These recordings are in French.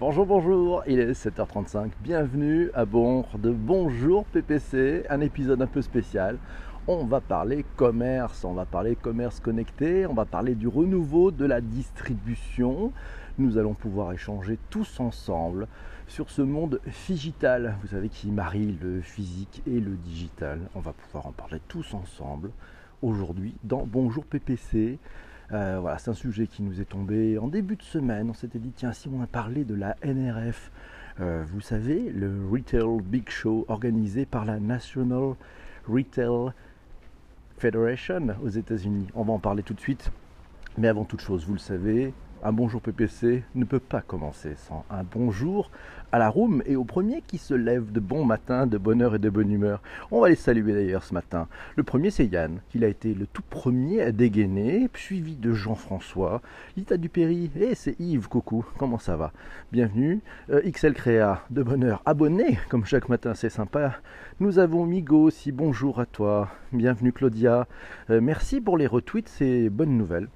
Bonjour, bonjour, il est 7h35, bienvenue à bord de Bonjour PPC, un épisode un peu spécial. On va parler commerce, on va parler commerce connecté, on va parler du renouveau de la distribution. Nous allons pouvoir échanger tous ensemble sur ce monde digital, vous savez, qui marie le physique et le digital. On va pouvoir en parler tous ensemble aujourd'hui dans Bonjour PPC. Euh, voilà, c'est un sujet qui nous est tombé en début de semaine. On s'était dit, tiens, si on a parlé de la NRF, euh, vous savez, le Retail Big Show organisé par la National Retail Federation aux États-Unis. On va en parler tout de suite. Mais avant toute chose, vous le savez, un bonjour PPC ne peut pas commencer sans un bonjour à la room et au premier qui se lève de bon matin, de bonne heure et de bonne humeur. On va les saluer d'ailleurs ce matin. Le premier c'est Yann, qui a été le tout premier à dégainer, suivi de Jean-François, Lita Dupéry, et c'est Yves, coucou, comment ça va? Bienvenue. Euh, XL Créa, de bonne heure, abonné, comme chaque matin, c'est sympa. Nous avons Migo aussi, bonjour à toi. Bienvenue Claudia. Euh, merci pour les retweets, c'est bonne nouvelle.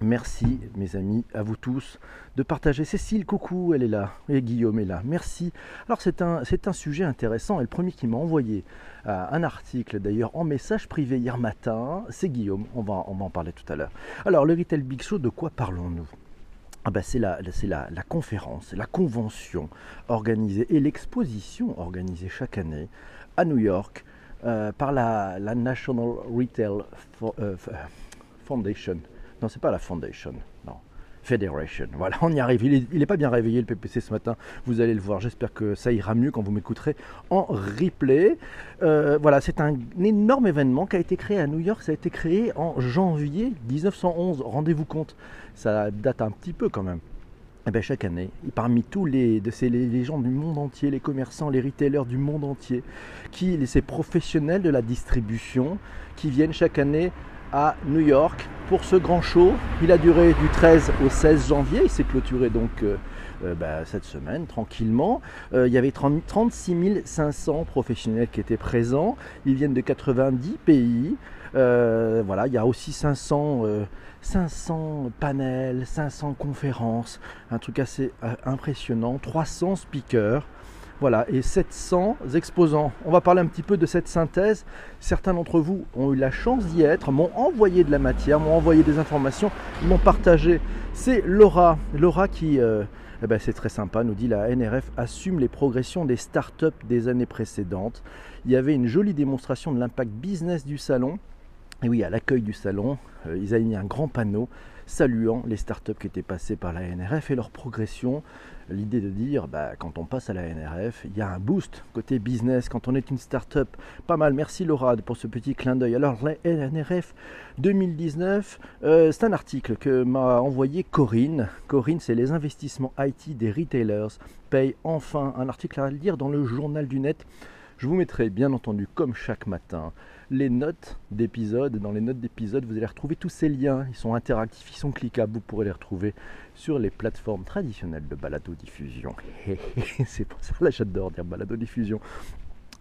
Merci mes amis, à vous tous, de partager. Cécile, coucou, elle est là, et Guillaume est là. Merci. Alors c'est un, c'est un sujet intéressant, et le premier qui m'a envoyé un article d'ailleurs en message privé hier matin, c'est Guillaume, on va, on va en parler tout à l'heure. Alors le Retail Big Show, de quoi parlons-nous? Ah ben c'est la, la, la conférence, la convention organisée et l'exposition organisée chaque année à New York euh, par la, la, National Retail euh, Foundation. Non, c'est pas la Foundation. Non. Federation. Voilà, on y arrive. Il n'est pas bien réveillé le PPC ce matin. Vous allez le voir. J'espère que ça ira mieux quand vous m'écouterez en replay. Euh, voilà, c'est un énorme événement qui a été créé à New York. Ça a été créé en janvier 1911. Rendez-vous compte, ça date un petit peu quand même. Eh bien, chaque année, parmi tous les, de ces, les, gens du monde entier, les commerçants, les retailers du monde entier, qui, ces professionnels de la distribution, qui viennent chaque année à New York pour ce grand show. Il a duré du 13 au 16 janvier. Il s'est clôturé donc euh, euh, bah, cette semaine tranquillement. Euh, il y avait 30, 36 500 professionnels qui étaient présents. Ils viennent de 90 pays. voilà, il y a aussi 500, 500 panels, 500 conférences, un truc assez impressionnant, 300 speakers. Voilà, et 700 exposants. On va parler un petit peu de cette synthèse. Certains d'entre vous ont eu la chance d'y être, m'ont envoyé de la matière, m'ont envoyé des informations, m'ont partagé. C'est Laura, Laura qui, euh, eh ben c'est très sympa, nous dit la NRF assume les progressions des startups des années précédentes. Il y avait une jolie démonstration de l'impact business du salon. Et oui, à l'accueil du salon, euh, ils avaient mis un grand panneau saluant les startups qui étaient passées par la NRF et leur progression l'idée de dire bah, quand on passe à la NRF, il y a un boost côté business quand on est une start-up. Pas mal, merci Laura pour ce petit clin d'œil. Alors la NRF 2019, euh, c'est un article que m'a envoyé Corinne. Corinne, c'est les investissements IT des retailers payent enfin. Un article à lire dans le journal du net. Je vous mettrai bien entendu, comme chaque matin, les notes d'épisode. Dans les notes d'épisode, vous allez retrouver tous ces liens. Ils sont interactifs, ils sont cliquables. Vous pourrez les retrouver sur les plateformes traditionnelles de balado-diffusion. C'est pour ça là j'adore dire balado-diffusion.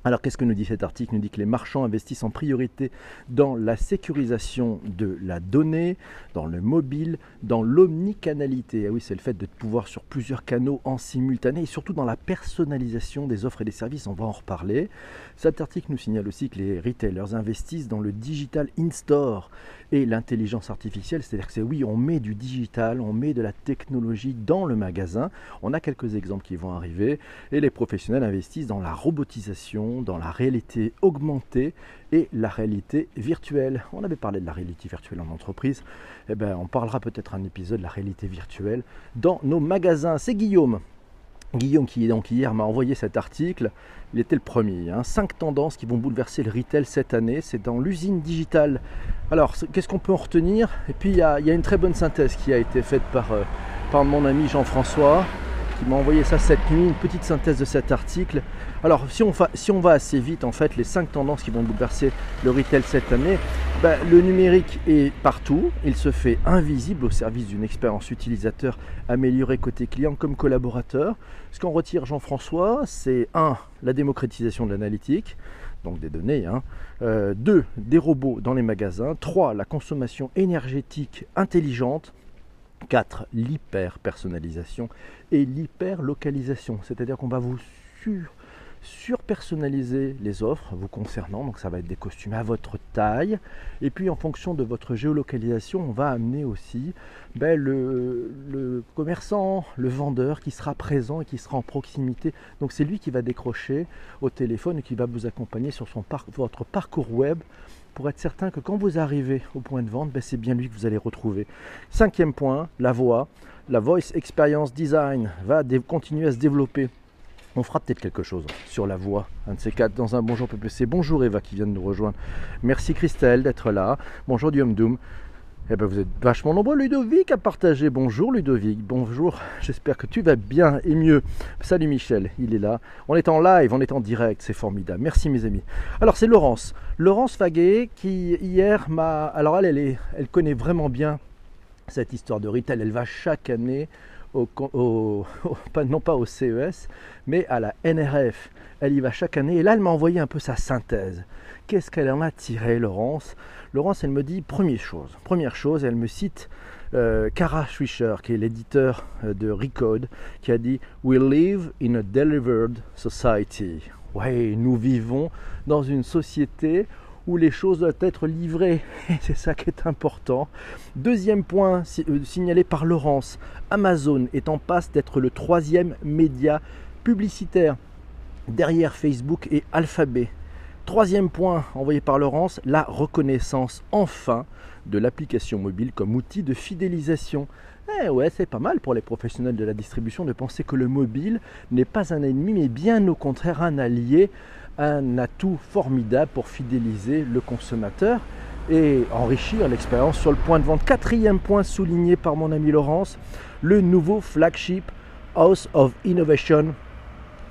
Alors qu'est-ce que nous dit cet article? Il nous dit que les marchands investissent en priorité dans la sécurisation de la donnée, dans le mobile, dans l'omnicanalité. Ah oui, c'est le fait de pouvoir sur plusieurs canaux en simultané et surtout dans la personnalisation des offres et des services. On va en reparler. Cet article nous signale aussi que les retailers investissent dans le digital in-store et l'intelligence artificielle. C'est-à-dire que c'est oui, on met du digital, on met de la technologie dans le magasin. On a quelques exemples qui vont arriver et les professionnels investissent dans la robotisation dans la réalité augmentée et la réalité virtuelle. On avait parlé de la réalité virtuelle en entreprise. Eh bien, on parlera peut-être un épisode de la réalité virtuelle dans nos magasins. C'est Guillaume. Guillaume qui donc hier m'a envoyé cet article. Il était le premier. Hein. Cinq tendances qui vont bouleverser le retail cette année. C'est dans l'usine digitale. Alors, qu'est-ce qu'on peut en retenir? Et puis, il y, a, une très bonne synthèse qui a été faite par, euh, par mon ami Jean-François qui m'a envoyé ça cette nuit, une petite synthèse de cet article. Alors si on, va, assez vite, en fait, les cinq tendances qui vont bouleverser le retail cette année, ben, le numérique est partout, il se fait invisible au service d'une expérience utilisateur améliorée côté client comme collaborateur. Ce qu'en retire Jean-François, c'est 1. La démocratisation de l'analytique donc des données. 2. Hein. Euh, des robots dans les magasins. 3. La consommation énergétique intelligente. 4. L'hyper-personnalisation et l'hyper-localisation. C'est-à-dire qu'on va vous sur surpersonnaliser les offres vous concernant. Donc ça va être des costumes à votre taille. Et puis en fonction de votre géolocalisation, on va amener aussi ben, le, commerçant, le vendeur qui sera présent et qui sera en proximité. Donc c'est lui qui va décrocher au téléphone et qui va vous accompagner sur votre parcours web pour être certain que quand vous arrivez au point de vente, ben, c'est bien lui que vous allez retrouver. Cinquième point, la voix. La Voice Experience Design va continuer à se développer on fera peut-être quelque chose sur la voix, un de ces quatre, dans un bonjour PPC. Bonjour Eva qui vient de nous rejoindre. Merci Christelle d'être là. Bonjour Diom Doom. Eh ben, vous êtes vachement nombreux, Ludovic, à partager. Bonjour Ludovic, bonjour, j'espère que tu vas bien et mieux. Salut Michel, il est là. On est en live, on est en direct, c'est formidable. Merci mes amis. Alors c'est Laurence, Laurence Faguet qui hier m'a... Alors elle, elle, elle connaît vraiment bien cette histoire de retail, elle va chaque année non pas au CES, mais à la NRF. Elle y va chaque année et là, elle m'a envoyé un peu sa synthèse. Qu'est-ce qu'elle en a tiré, Laurence? Laurence, elle me dit première chose. Première chose, elle me cite euh, Kara qui est l'éditeur euh, de Recode, qui a dit We live in a delivered society. Ouais, nous vivons dans une société où les choses doivent être livrées. c'est ça qui est important. Deuxième point euh, signalé par Laurence, Amazon est en passe d'être le troisième média publicitaire derrière Facebook et Alphabet. Troisième point envoyé par Laurence, la reconnaissance enfin de l'application mobile comme outil de fidélisation. Eh ouais, c'est pas mal pour les professionnels de la distribution de penser que le mobile n'est pas un ennemi, mais bien au contraire un allié un atout formidable pour fidéliser le consommateur et enrichir l'expérience sur le point de vente. Quatrième point souligné par mon ami Laurence, le nouveau flagship House of Innovation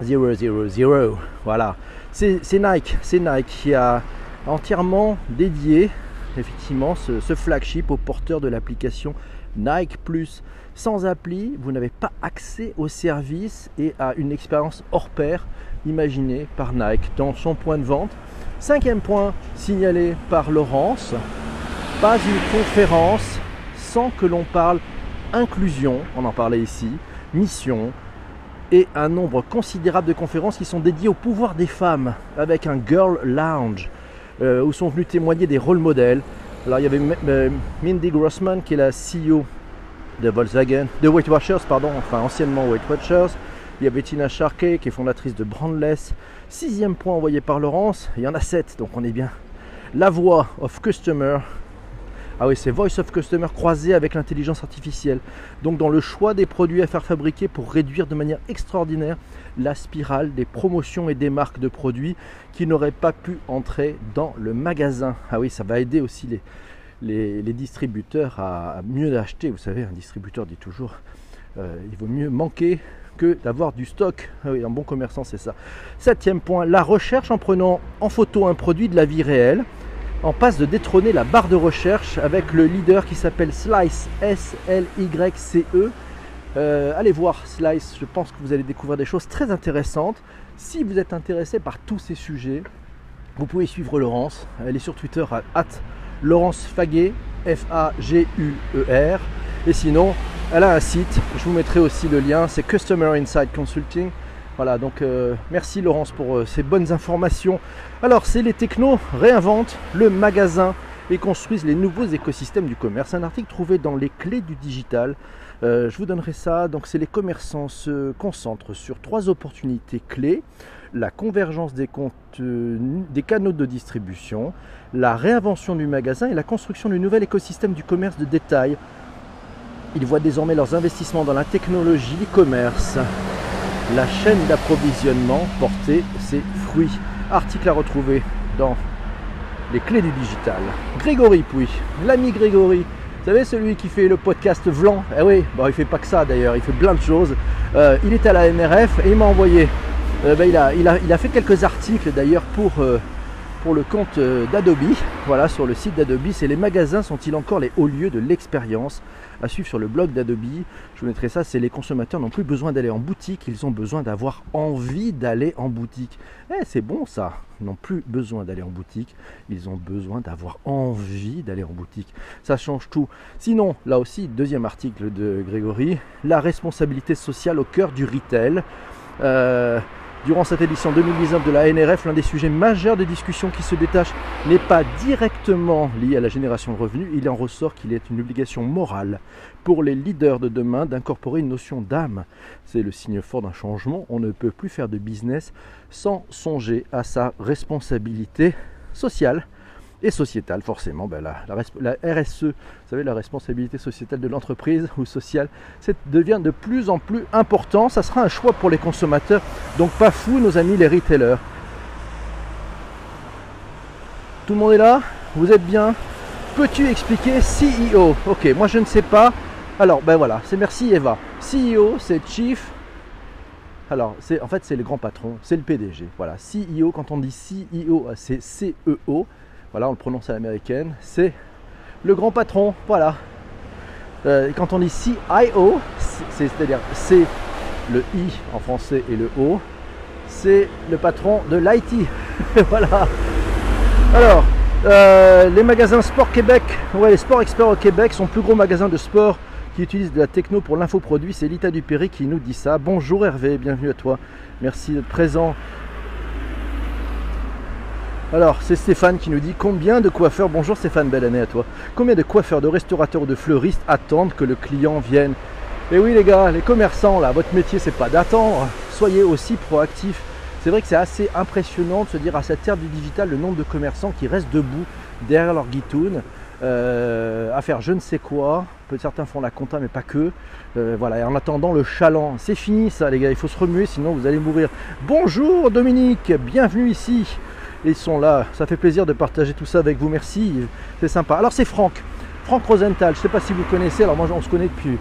000. Voilà, c'est Nike, c'est Nike qui a entièrement dédié effectivement ce, flagship au porteur de l'application Nike Plus. Sans appli, vous n'avez pas accès au service et à une expérience hors pair imaginée par Nike dans son point de vente. Cinquième point signalé par Laurence, pas une conférence sans que l'on parle inclusion, on en parlait ici, mission, et un nombre considérable de conférences qui sont dédiées au pouvoir des femmes, avec un Girl Lounge, euh, où sont venus témoigner des rôles modèles. Alors il y avait euh, Mindy Grossman qui est la CEO de Volkswagen, de Weight Watchers, pardon, enfin anciennement Weight Watchers. Il y a Bettina Sharkey qui est fondatrice de Brandless. Sixième point envoyé par Laurence, il y en a sept, donc on est bien. La voix of customer. Ah oui, c'est Voice of Customer croisé avec l'intelligence artificielle. Donc dans le choix des produits à faire fabriquer pour réduire de manière extraordinaire la spirale des promotions et des marques de produits qui n'auraient pas pu entrer dans le magasin. Ah oui, ça va aider aussi les, distributeurs à, mieux acheter. Vous savez, un distributeur dit toujours euh, il vaut mieux manquer que d'avoir du stock. Ah un bon commerçant, c'est ça. Septième point, la recherche en prenant en photo un produit de la vie réelle en passe de détrôner la barre de recherche avec le leader qui s'appelle Slice, S-L-Y-C-E. Euh, allez voir Slice, je pense que vous allez découvrir des choses très intéressantes. Si vous êtes intéressé par tous ces sujets, vous pouvez suivre Laurence. Elle est sur Twitter à Laurence Faguet, F-A-G-U-E-R. Et sinon, elle a un site, je vous mettrai aussi le lien, c'est Customer Insight Consulting. Voilà, donc euh, merci Laurence pour euh, ces bonnes informations. Alors, c'est les technos réinventent le magasin et construisent les nouveaux écosystèmes du commerce. Un article trouvé dans les clés du digital. Euh, je vous donnerai ça. Donc, c'est les commerçants se concentrent sur trois opportunités clés la convergence des, des canaux de distribution, la réinvention du magasin et la construction du nouvel écosystème du commerce de détail. Ils voient désormais leurs investissements dans la technologie, l'e-commerce, la chaîne d'approvisionnement porter ses fruits. Article à retrouver dans les clés du digital. Grégory Pouy, l'ami Grégory, vous savez celui qui fait le podcast Vlan Eh oui, bon, il fait pas que ça d'ailleurs, il fait plein de choses. Euh, il est à la NRF et il m'a envoyé euh, ben, il, a, il, a, fait quelques articles d'ailleurs pour, euh, pour le compte euh, d'Adobe. Voilà, sur le site d'Adobe, c'est les magasins sont-ils encore les hauts lieux de l'expérience? À suivre sur le blog d'Adobe. Je vous mettrai ça, c'est les consommateurs n'ont plus besoin d'aller en boutique, ils ont besoin d'avoir envie d'aller en boutique. Eh, c'est bon ça. N'ont plus besoin d'aller en boutique, ils ont besoin d'avoir envie d'aller en boutique. Ça change tout. Sinon, là aussi, deuxième article de Grégory, la responsabilité sociale au cœur du retail. Euh, Durant cette édition 2019 de la NRF, l'un des sujets majeurs de discussion qui se détache n'est pas directement lié à la génération de revenus, il en ressort qu'il est une obligation morale pour les leaders de demain d'incorporer une notion d'âme. C'est le signe fort d'un changement, on ne peut plus faire de business sans songer à sa responsabilité sociale et sociétale, forcément. Ben, la, RSE, vous savez, la responsabilité sociétale de l'entreprise ou sociale, devient de plus en plus important. Ça sera un choix pour les consommateurs, donc pas fou, nos amis les retailers. Tout le monde est là? Vous êtes bien? Peux-tu expliquer CEO Ok, moi je ne sais pas. Alors, ben voilà, c'est merci Eva. CEO, c'est Chief. Alors, c'est en fait, c'est le grand patron, c'est le PDG. Voilà, CEO, quand on dit CEO, c'est CEO voilà, on le prononce à l'américaine, c'est le grand patron, voilà. Euh, quand on dit CIO, c'est-à-dire c'est le I en français et le O, c'est le patron de l'IT. voilà. Alors, euh, les magasins Sport Québec, ouais, les Sport Experts au Québec sont plus gros magasins de sport qui utilisent de la techno pour l'infoproduit. C'est Lita Dupéry qui nous dit ça. Bonjour Hervé, bienvenue à toi. Merci d'être présent. Alors, c'est Stéphane qui nous dit combien de coiffeurs, bonjour Stéphane, belle année à toi, combien de coiffeurs, de restaurateurs ou de fleuristes attendent que le client vienne Et oui les gars, les commerçants là, votre métier c'est pas d'attendre, soyez aussi proactifs. C'est vrai que c'est assez impressionnant de se dire à cette ère du digital le nombre de commerçants qui restent debout derrière leur guitoune euh, à faire je ne sais quoi. Certains font la compta mais pas que. Euh, voilà, et en attendant le chaland, c'est fini ça les gars, il faut se remuer sinon vous allez mourir. Bonjour Dominique, bienvenue ici ils sont là. Ça fait plaisir de partager tout ça avec vous. Merci, c'est sympa. Alors c'est Franck, Franck Rosenthal. Je ne sais pas si vous connaissez. Alors moi on se connaît depuis,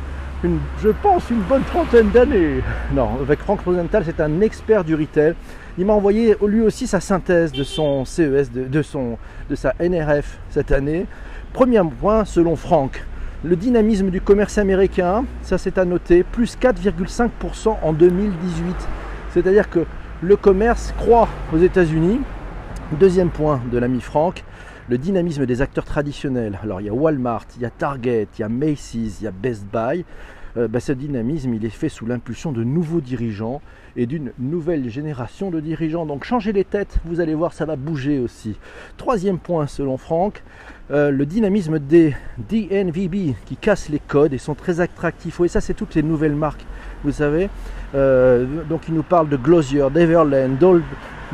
je pense, une bonne trentaine d'années. Non, avec Franck Rosenthal, c'est un expert du retail. Il m'a envoyé lui aussi sa synthèse de son CES, de, son, de sa NRF cette année. Premier point, selon Franck, le dynamisme du commerce américain, ça c'est à noter, plus 4,5% en 2018. C'est-à-dire que le commerce croît aux États-Unis, Deuxième point de l'ami Franck, le dynamisme des acteurs traditionnels. Alors il y a Walmart, il y a Target, il y a Macy's, il y a Best Buy. Euh, bah, ce dynamisme, il est fait sous l'impulsion de nouveaux dirigeants et d'une nouvelle génération de dirigeants. Donc changez les têtes, vous allez voir, ça va bouger aussi. Troisième point selon Franck, euh, le dynamisme des DNVB qui cassent les codes et sont très attractifs. Oui, ça c'est toutes les nouvelles marques, vous savez. Euh, donc il nous parle de Glossier, d'Everland,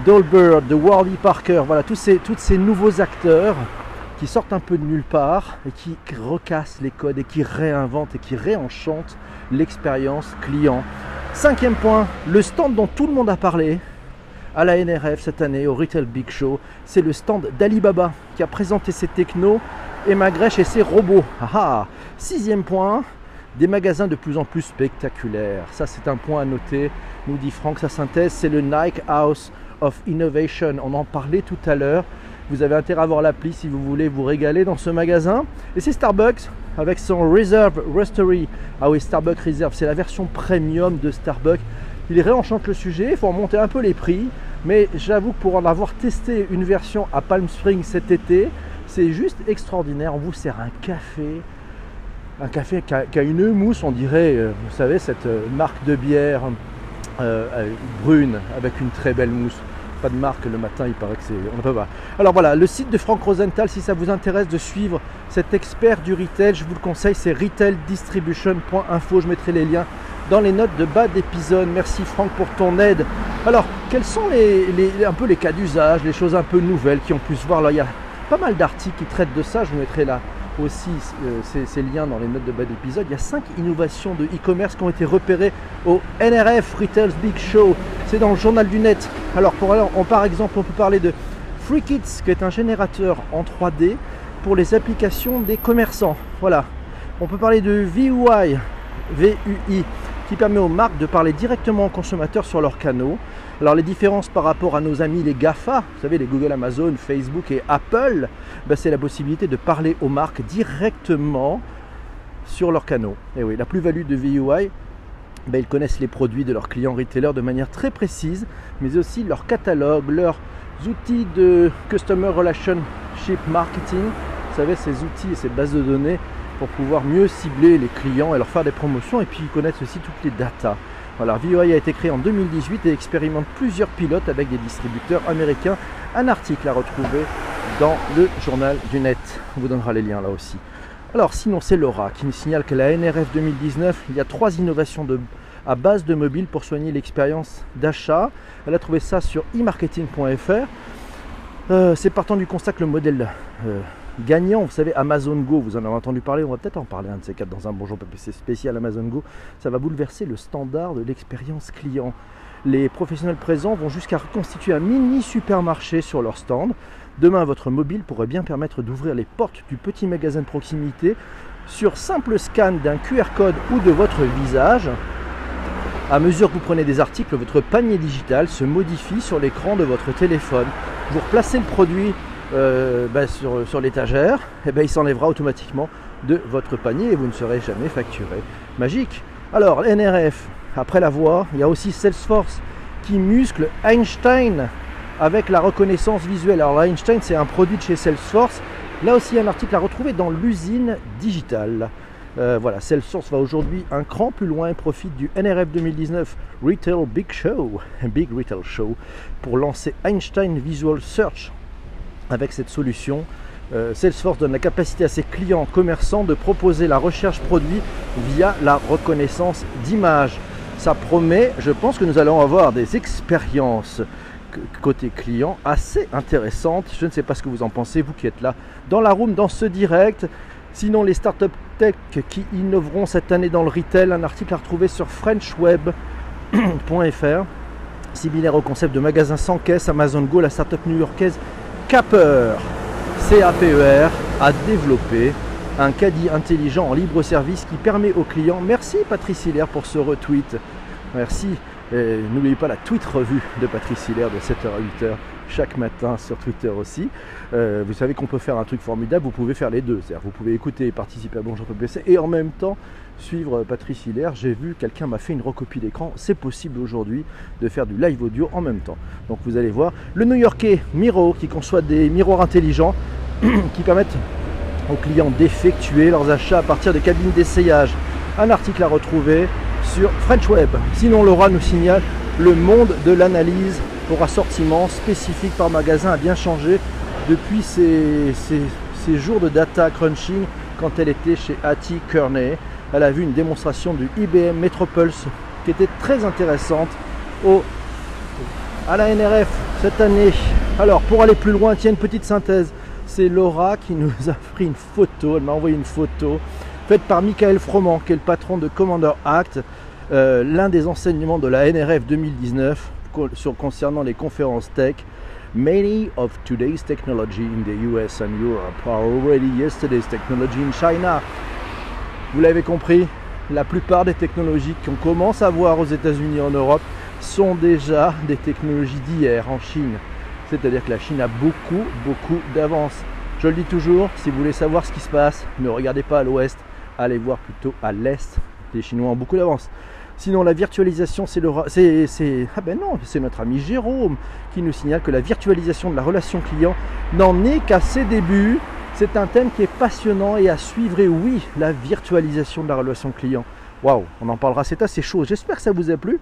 Dolbert, de Warby Parker, voilà, tous ces, tous ces nouveaux acteurs qui sortent un peu de nulle part et qui recassent les codes et qui réinventent et qui réenchantent l'expérience client. Cinquième point, le stand dont tout le monde a parlé à la NRF cette année au Retail Big Show, c'est le stand d'Alibaba qui a présenté ses technos et Magrèche et ses robots. Ah, ah. Sixième point, des magasins de plus en plus spectaculaires. Ça c'est un point à noter, nous dit Franck, sa synthèse, c'est le Nike House Innovation. On en parlait tout à l'heure. Vous avez intérêt à avoir l'appli si vous voulez vous régaler dans ce magasin. Et c'est Starbucks avec son Reserve Roastery. Ah oui, Starbucks Reserve, c'est la version premium de Starbucks. Il réenchante le sujet, il faut remonter un peu les prix. Mais j'avoue que pour en avoir testé une version à Palm Springs cet été, c'est juste extraordinaire. On vous sert un café, un café qui a, une mousse, on dirait, euh, vous savez, cette euh, marque de bière euh, brune avec une très belle mousse pas de marque le matin, il paraît que c'est. On ne peut. Alors voilà, le site de Franck Rosenthal, si ça vous intéresse de suivre cet expert du retail, je vous le conseille, c'est retaildistribution.info. Je mettrai les liens dans les notes de bas d'épisode. Merci Franck pour ton aide. Alors, quels sont les, un peu les cas d'usage, les choses un peu nouvelles qui ont pu se voir? Là, il y a pas mal d'articles qui traitent de ça. Je vous mettrai là aussi euh, ces, liens dans les notes de bas d'épisode. Il y a cinq innovations de e-commerce qui ont été repérées au NRF Retails Big Show. C'est dans le journal du net. Alors, pour alors, on, par exemple, on peut parler de FreeKits, qui est un générateur en 3D pour les applications des commerçants. Voilà. On peut parler de VUI, VUI qui permet aux marques de parler directement aux consommateurs sur leurs canaux. Alors les différences par rapport à nos amis les GAFA, vous savez les Google, Amazon, Facebook et Apple, ben, c'est la possibilité de parler aux marques directement sur leurs canaux. Et oui, la plus-value de VUI, ben, ils connaissent les produits de leurs clients retailers de manière très précise, mais aussi leur catalogue, leurs outils de Customer Relationship Marketing, vous savez, ces outils et ces bases de données pour pouvoir mieux cibler les clients et leur faire des promotions et puis connaissent aussi toutes les datas. Voilà, VOI a été créé en 2018 et expérimente plusieurs pilotes avec des distributeurs américains. Un article à retrouver dans le journal du net. On vous donnera les liens là aussi. Alors sinon c'est Laura qui nous signale que la NRF 2019, il y a trois innovations à base de mobile pour soigner l'expérience d'achat. Elle a trouvé ça sur e-marketing.fr. Euh, c'est partant du constat que le modèle euh, gagnant. Vous savez, Amazon Go, vous en avez entendu parler, on va peut-être en parler un de ces quatre dans un Bonjour PPC spécial Amazon Go. Ça va bouleverser le standard de l'expérience client. Les professionnels présents vont jusqu'à reconstituer un mini supermarché sur leur stand. Demain, votre mobile pourrait bien permettre d'ouvrir les portes du petit magasin de proximité sur simple scan d'un QR code ou de votre visage. À mesure que vous prenez des articles, votre panier digital se modifie sur l'écran de votre téléphone. Vous replacez le produit euh, bah, sur, l'étagère, et eh ben, il s'enlèvera automatiquement de votre panier et vous ne serez jamais facturé. Magique Alors, NRF, après la voix, il y a aussi Salesforce qui muscle Einstein avec la reconnaissance visuelle. Alors, Einstein, c'est un produit de chez Salesforce. Là aussi, un article à retrouver dans l'usine digitale. Euh, voilà, Salesforce va aujourd'hui un cran plus loin et profite du NRF 2019 Retail Big Show, Big Retail Show, pour lancer Einstein Visual Search avec cette solution, euh, Salesforce donne la capacité à ses clients commerçants de proposer la recherche produit via la reconnaissance d'image. Ça promet, je pense que nous allons avoir des expériences côté client assez intéressantes. Je ne sais pas ce que vous en pensez, vous qui êtes là dans la room, dans ce direct. Sinon, les startups tech qui innoveront cette année dans le retail, un article à retrouver sur frenchweb.fr. Similaire au concept de magasin sans caisse, Amazon Go, la startup new-yorkaise Capper, CAPER, a développé un caddie intelligent en libre service qui permet aux clients, merci Patrice Hilaire pour ce retweet, merci, n'oubliez pas la tweet revue de Patrice Hilaire de 7h à 8h chaque matin sur Twitter aussi. Euh, vous savez qu'on peut faire un truc formidable, vous pouvez faire les deux. C'est-à-dire vous pouvez écouter et participer à Bonjour PPC et en même temps suivre Patrice Hilaire. J'ai vu, quelqu'un m'a fait une recopie d'écran. C'est possible aujourd'hui de faire du live audio en même temps. Donc vous allez voir. Le New-Yorkais Miro qui conçoit des miroirs intelligents qui permettent aux clients d'effectuer leurs achats à partir des cabines d'essayage. Un article à retrouver sur French Web. Sinon, Laura nous signale le monde de l'analyse pour assortiment spécifique par magasin a bien changé depuis ses, jours de data crunching quand elle était chez Hattie Kearney elle a vu une démonstration du IBM Metropulse qui était très intéressante au, à la NRF cette année. Alors pour aller plus loin, tiens une petite synthèse. C'est Laura qui nous a pris une photo, elle m'a envoyé une photo faite par Michael Froment, qui est le patron de Commander Act, euh, l'un des enseignements de la NRF 2019 sur, concernant les conférences tech. Many of today's technology in the US and Europe are already yesterday's technology in China. Vous l'avez compris, la plupart des technologies qu'on commence à voir aux États-Unis et en Europe sont déjà des technologies d'hier en Chine. C'est-à-dire que la Chine a beaucoup, beaucoup d'avance. Je le dis toujours, si vous voulez savoir ce qui se passe, ne regardez pas à l'ouest, allez voir plutôt à l'est. Les Chinois ont beaucoup d'avance. Sinon, la virtualisation, c'est le. C'est, ah ben non, c'est notre ami Jérôme qui nous signale que la virtualisation de la relation client n'en est qu'à ses débuts c'est un thème qui est passionnant et à suivre. Et oui, la virtualisation de la relation client. Waouh, on en parlera, c'est assez chaud. J'espère que ça vous a plu.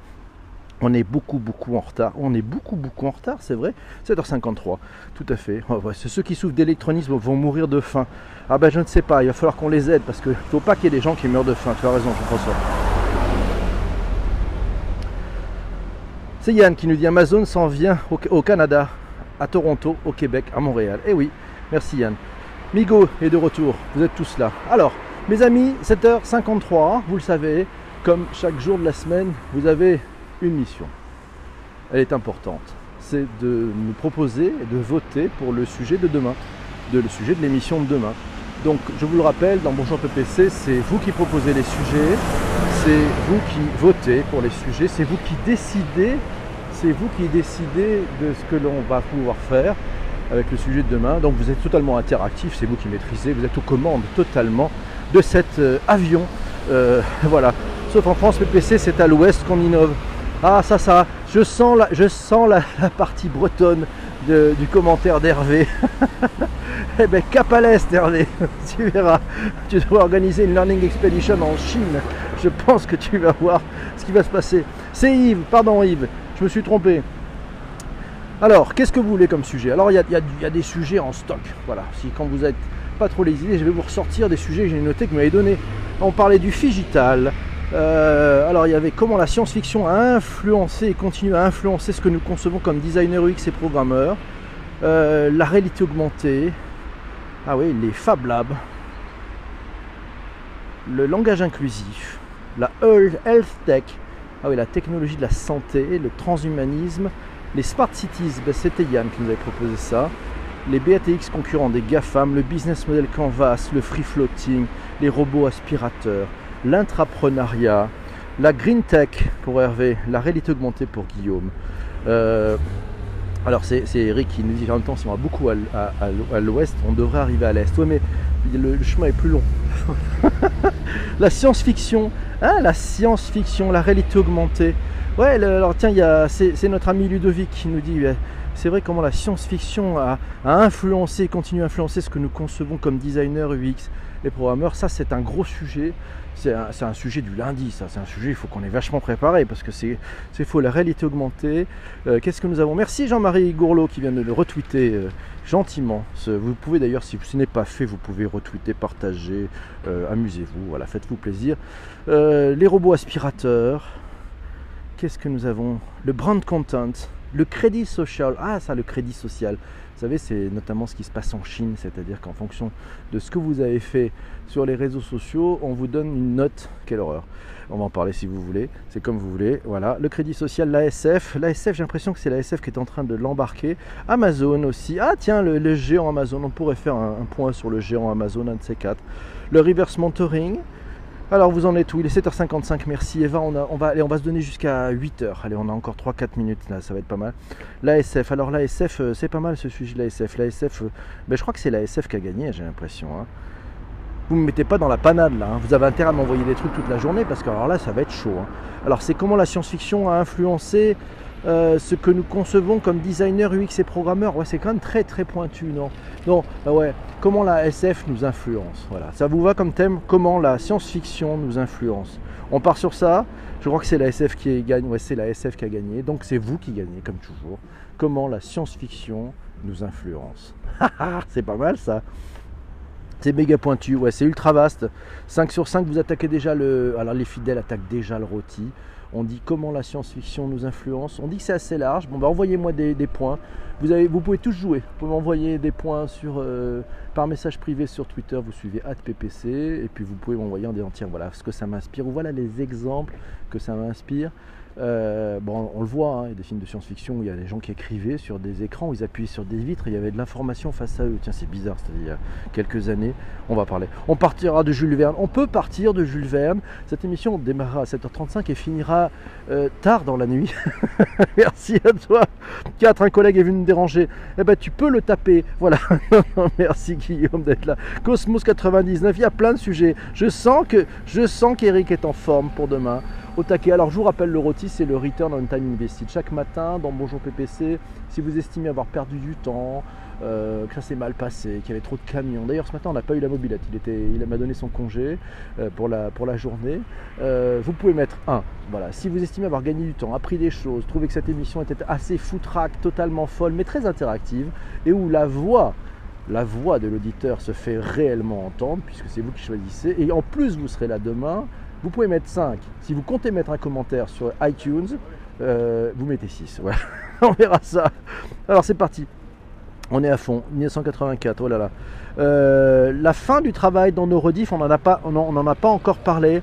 On est beaucoup, beaucoup en retard. On est beaucoup, beaucoup en retard, c'est vrai. 7h53, tout à fait. Oh, ceux qui souffrent d'électronisme vont mourir de faim. Ah ben je ne sais pas, il va falloir qu'on les aide parce qu'il ne faut pas qu'il y ait des gens qui meurent de faim. Tu as raison, Jean-François. C'est Yann qui nous dit Amazon s'en vient au, Canada, à Toronto, au Québec, à Montréal. Eh oui, merci Yann. Migo est de retour, vous êtes tous là. Alors, mes amis, 7h53, vous le savez, comme chaque jour de la semaine, vous avez une mission. Elle est importante. C'est de nous proposer et de voter pour le sujet de demain, de, le sujet de l'émission de demain. Donc je vous le rappelle, dans Bonjour PPC, c'est vous qui proposez les sujets, c'est vous qui votez pour les sujets, c'est vous qui décidez, c'est vous qui décidez de ce que l'on va pouvoir faire avec le sujet de demain. Donc vous êtes totalement interactif, c'est vous qui maîtrisez, vous êtes aux commandes totalement de cet euh, avion. Euh, voilà. Sauf en France, PPC, c'est à l'ouest qu'on innove. Ah ça ça, je sens la, partie bretonne du commentaire d'Hervé. eh ben cap à l'est Hervé, tu verras. Tu dois organiser une learning expedition en Chine. Je pense que tu vas voir ce qui va se passer. C'est Yves, pardon Yves, je me suis trompé. Alors, qu'est-ce que vous voulez comme sujet? Alors, il y, a, des sujets en stock. Voilà, si quand vous n'êtes pas trop les idées, je vais vous ressortir des sujets que j'ai notés que vous m'avez donné. On parlait du figital. Euh, alors, il y avait comment la science-fiction a influencé et continue à influencer ce que nous concevons comme designer UX et programmeurs. Euh, la réalité augmentée. Ah oui, les Fab Labs. Le langage inclusif. La Health Tech. Ah la technologie de la santé, le transhumanisme, les Smart Cities, ben, c'était Yann qui nous avait proposé ça. Les BATX concurrents des GAFAM, le business model Canvas, le free floating, les robots aspirateurs, l'intrapreneuriat, la green tech pour Hervé, la réalité augmentée pour Guillaume. Euh, alors c'est Eric qui nous dit en même temps si on va beaucoup à, l'ouest, on devrait arriver à l'est. Oui mais le, chemin est plus long. la science-fiction, hein, la science-fiction, la réalité augmentée. Ouais, alors tiens, c'est notre ami Ludovic qui nous dit c'est vrai comment la science-fiction a, influencé, continue à influencer ce que nous concevons comme designer UX et programmeurs. Ça, c'est un gros sujet. C'est un, sujet du lundi, ça. C'est un sujet, il faut qu'on est vachement préparé parce que c'est faux. La réalité augmentée. Euh, qu'est-ce que nous avons? Merci Jean-Marie Gourlot qui vient de le retweeter euh, gentiment. vous pouvez d'ailleurs, si ce n'est pas fait, vous pouvez retweeter, partager, euh, amusez-vous. Voilà, faites-vous plaisir. les robots aspirateurs qu'est-ce que nous avons? Le brand content, le crédit social. Ah, ça, le crédit social. Vous savez, c'est notamment ce qui se passe en Chine, c'est-à-dire qu'en fonction de ce que vous avez fait sur les réseaux sociaux, on vous donne une note. Quelle horreur. On va en parler si vous voulez. C'est comme vous voulez. Voilà. Le crédit social, l'ASF. L'ASF, j'ai l'impression que c'est l'ASF qui est en train de l'embarquer. Amazon aussi. Ah, tiens, le, géant Amazon. On pourrait faire un, un, point sur le géant Amazon, un de ces quatre. Le reverse mentoring. Alors vous en êtes où? Il est 7h55, merci Eva, on, va, on va se donner jusqu'à 8h. Allez, on a encore 3-4 minutes là, ça va être pas mal. L'ASF, alors l'ASF, euh, c'est pas mal ce sujet de l'ASF. L'ASF, euh, ben, je crois que c'est l'ASF qui a gagné, j'ai l'impression. Hein. Vous ne me mettez pas dans la panade là, hein. vous avez intérêt à m'envoyer des trucs toute la journée parce que alors là ça va être chaud. Hein. Alors c'est comment la science-fiction a influencé euh, ce que nous concevons comme designer UX et programmeur, ouais, c'est quand même très très pointu, non? Non, bah ouais, comment la SF nous influence. Voilà, ça vous va comme thème? Comment la science-fiction nous influence? On part sur ça. Je crois que c'est la SF qui gagne. Ouais, c'est la SF qui a gagné. Donc c'est vous qui gagnez, comme toujours. Comment la science-fiction nous influence? c'est pas mal ça. C'est méga pointu, ouais, c'est ultra vaste. 5 sur 5, vous attaquez déjà le. Alors les fidèles attaquent déjà le rôti on dit comment la science-fiction nous influence. On dit que c'est assez large. Bon, bah, envoyez-moi des, points. Vous, pouvez tous jouer. Vous pouvez m'envoyer des points sur, euh, par message privé sur Twitter. Vous suivez @ppc et puis vous pouvez m'envoyer en disant tiens voilà ce que ça m'inspire ou voilà les exemples que ça m'inspire. Euh, bon, on le voit, hein, il y a des films de science-fiction où il y a des gens qui écrivaient sur des écrans, où ils appuyaient sur des vitres, et il y avait de l'information face à eux. Tiens, c'est bizarre, c'était il y a quelques années. On va parler. On partira de Jules Verne. On peut partir de Jules Verne. Cette émission démarrera à 7h35 et finira euh, tard dans la nuit. Merci à toi. 4, un collègue est venu me déranger. Eh ben, tu peux le taper. Voilà. Merci Guillaume d'être là. Cosmos 99, il y a plein de sujets. Je sens que je sens qu'Eric est en forme pour demain Alors je vous rappelle, le rôti, c'est le Return on Time Invested. Chaque matin, dans Bonjour PPC, si vous estimez avoir perdu du temps, euh, que ça s'est mal passé, qu'il y avait trop de camions. D'ailleurs, ce matin, on n'a pas eu la mobilette. Il, il m'a donné son congé euh, pour, la, pour la journée. Euh, vous pouvez mettre un. Voilà. Si vous estimez avoir gagné du temps, appris des choses, trouvé que cette émission était assez foutraque, totalement folle, mais très interactive, et où la voix la voix de l'auditeur se fait réellement entendre, puisque c'est vous qui choisissez. Et en plus, vous serez là demain vous pouvez mettre 5. Si vous comptez mettre un commentaire sur iTunes, euh, vous mettez 6. on verra ça. Alors c'est parti. On est à fond. 1984, oh là là. Euh, la fin du travail dans nos redifs, on n'en a, pas, on a pas encore parlé.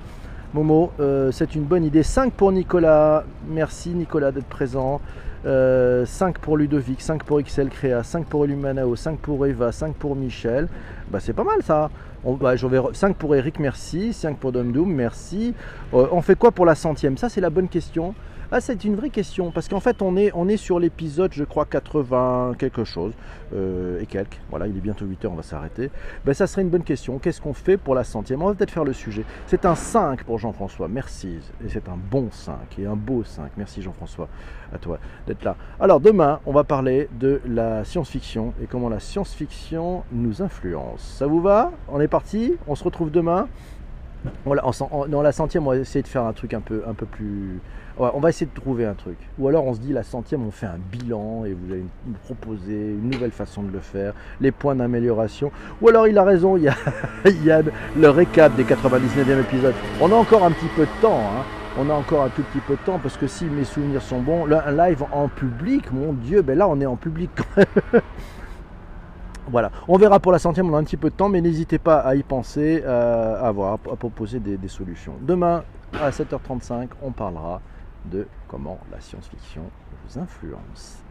Momo, euh, c'est une bonne idée. 5 pour Nicolas. Merci Nicolas d'être présent. 5 euh, pour Ludovic, 5 pour XL Créa, 5 pour Elumanao, 5 pour Eva, 5 pour Michel. Bah, c'est pas mal ça. On, bah, 5 pour Eric, merci. 5 pour Domdoom, merci. Euh, on fait quoi pour la centième? Ça, c'est la bonne question. Ah, c'est une vraie question, parce qu'en fait, on est, sur l'épisode, je crois, 80 quelque chose, euh, et quelques. Voilà, il est bientôt 8 heures, on va s'arrêter. Ben, ça serait une bonne question. Qu'est-ce qu'on fait pour la centième? On va peut-être faire le sujet. C'est un 5 pour Jean-François, merci. Et c'est un bon 5, et un beau 5. Merci Jean-François, à toi d'être là. Alors, demain, on va parler de la science-fiction, et comment la science-fiction nous influence. Ça vous va? On est parti? On se retrouve demain? Dans la centième, on va essayer de faire un truc un peu, un peu plus. on va essayer de trouver un truc. Ou alors on se dit la centième, on fait un bilan et vous allez nous proposer une nouvelle façon de le faire, les points d'amélioration. Ou alors il a raison, il y a, le récap des 99e épisodes. On a encore un petit peu de temps. Hein. On a encore un tout petit peu de temps parce que si mes souvenirs sont bons, un live en public, mon Dieu, ben là on est en public. Voilà, on verra pour la centième, on a un petit peu de temps, mais n'hésitez pas à y penser, euh, à voir, à proposer des, des solutions. Demain, à 7h35, on parlera de comment la science-fiction vous influence.